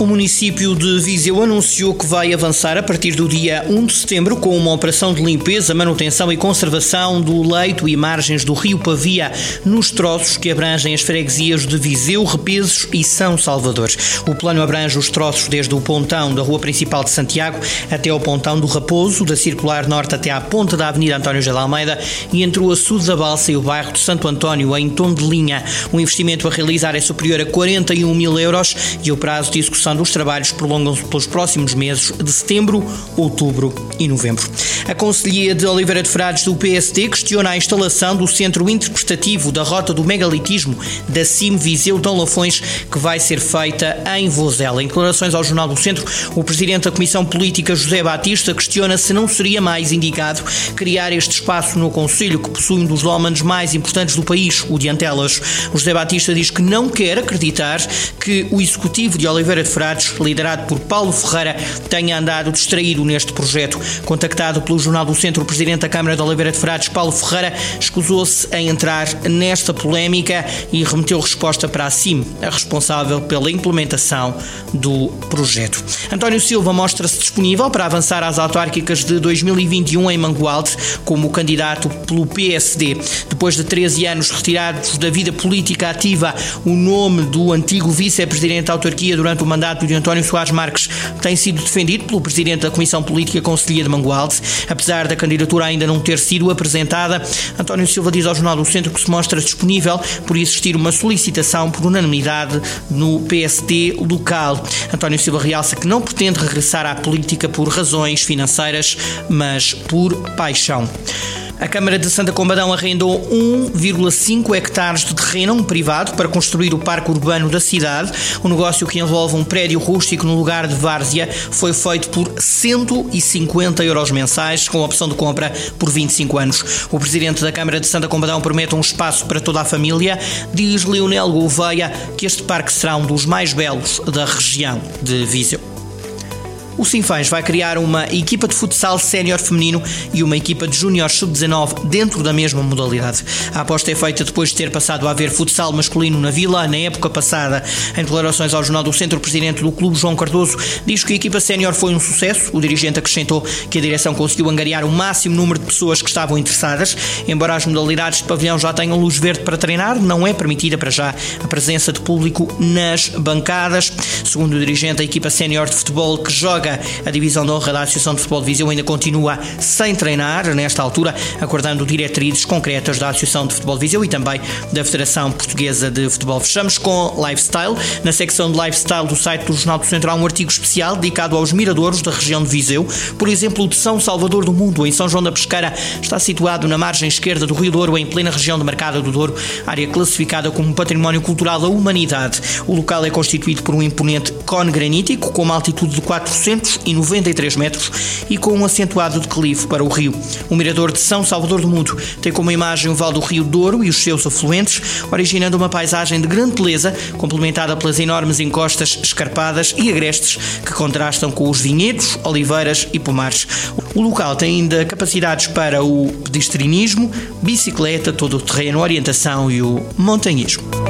O município de Viseu anunciou que vai avançar a partir do dia 1 de setembro com uma operação de limpeza, manutenção e conservação do leito e margens do rio Pavia nos troços que abrangem as freguesias de Viseu, Repesos e São Salvador. O plano abrange os troços desde o pontão da rua principal de Santiago até ao pontão do Raposo, da circular norte até à ponta da Avenida António de Almeida e entre o açude da Balsa e o bairro de Santo António em tom de linha. O investimento a realizar é superior a 41 mil euros e o prazo de execução dos trabalhos prolongam-se pelos próximos meses de setembro, outubro e novembro. A Conselhia de Oliveira de Frades do PSD questiona a instalação do Centro Interpretativo da Rota do Megalitismo da CIM Viseu Dom Lafões, que vai ser feita em Vozela. Em declarações ao Jornal do Centro, o Presidente da Comissão Política, José Batista, questiona se não seria mais indicado criar este espaço no Conselho, que possui um dos lómanos mais importantes do país, o de Antelas. José Batista diz que não quer acreditar que o Executivo de Oliveira de Frades liderado por Paulo Ferreira, tenha andado distraído neste projeto. Contactado pelo Jornal do Centro, o Presidente da Câmara de Oliveira de Frades, Paulo Ferreira, escusou-se em entrar nesta polémica e remeteu resposta para a CIM, a responsável pela implementação do projeto. António Silva mostra-se disponível para avançar às autárquicas de 2021 em Mangualde como candidato pelo PSD. Depois de 13 anos retirados da vida política ativa, o nome do antigo vice-presidente da autarquia durante o mandato candidato de António Soares Marques tem sido defendido pelo presidente da Comissão Política Conselhia de Mangualde. Apesar da candidatura ainda não ter sido apresentada, António Silva diz ao Jornal do Centro que se mostra disponível por existir uma solicitação por unanimidade no PSD local. António Silva realça que não pretende regressar à política por razões financeiras, mas por paixão. A Câmara de Santa Combadão arrendou 1,5 hectares de terreno um privado para construir o parque urbano da cidade. O negócio que envolve um prédio rústico no lugar de Várzea foi feito por 150 euros mensais, com opção de compra por 25 anos. O presidente da Câmara de Santa Combadão promete um espaço para toda a família. Diz Leonel Gouveia que este parque será um dos mais belos da região de Viseu. O Sinfãs vai criar uma equipa de futsal sénior feminino e uma equipa de júnior sub-19 dentro da mesma modalidade. A aposta é feita depois de ter passado a haver futsal masculino na Vila na época passada. Em declarações ao Jornal do Centro, o presidente do clube, João Cardoso, diz que a equipa sénior foi um sucesso. O dirigente acrescentou que a direção conseguiu angariar o máximo número de pessoas que estavam interessadas. Embora as modalidades de pavilhão já tenham luz verde para treinar, não é permitida para já a presença de público nas bancadas. Segundo o dirigente, a equipa sénior de futebol que joga a divisão de honra da Associação de Futebol de Viseu ainda continua sem treinar nesta altura, aguardando diretrizes concretas da Associação de Futebol de Viseu e também da Federação Portuguesa de Futebol. Fechamos com Lifestyle. Na secção de Lifestyle do site do Jornal do Centro há um artigo especial dedicado aos miradouros da região de Viseu. Por exemplo, de São Salvador do Mundo, em São João da Pesqueira, está situado na margem esquerda do Rio Douro, em plena região de Mercado do Douro, área classificada como Património Cultural da Humanidade. O local é constituído por um imponente cone granítico com uma altitude de 400 293 metros e com um acentuado declive para o rio. O mirador de São Salvador do Mundo tem como imagem o Val do Rio Douro e os seus afluentes, originando uma paisagem de grande beleza, complementada pelas enormes encostas escarpadas e agrestes que contrastam com os vinhedos, oliveiras e pomares. O local tem ainda capacidades para o pedestrianismo, bicicleta, todo o terreno, orientação e o montanhismo.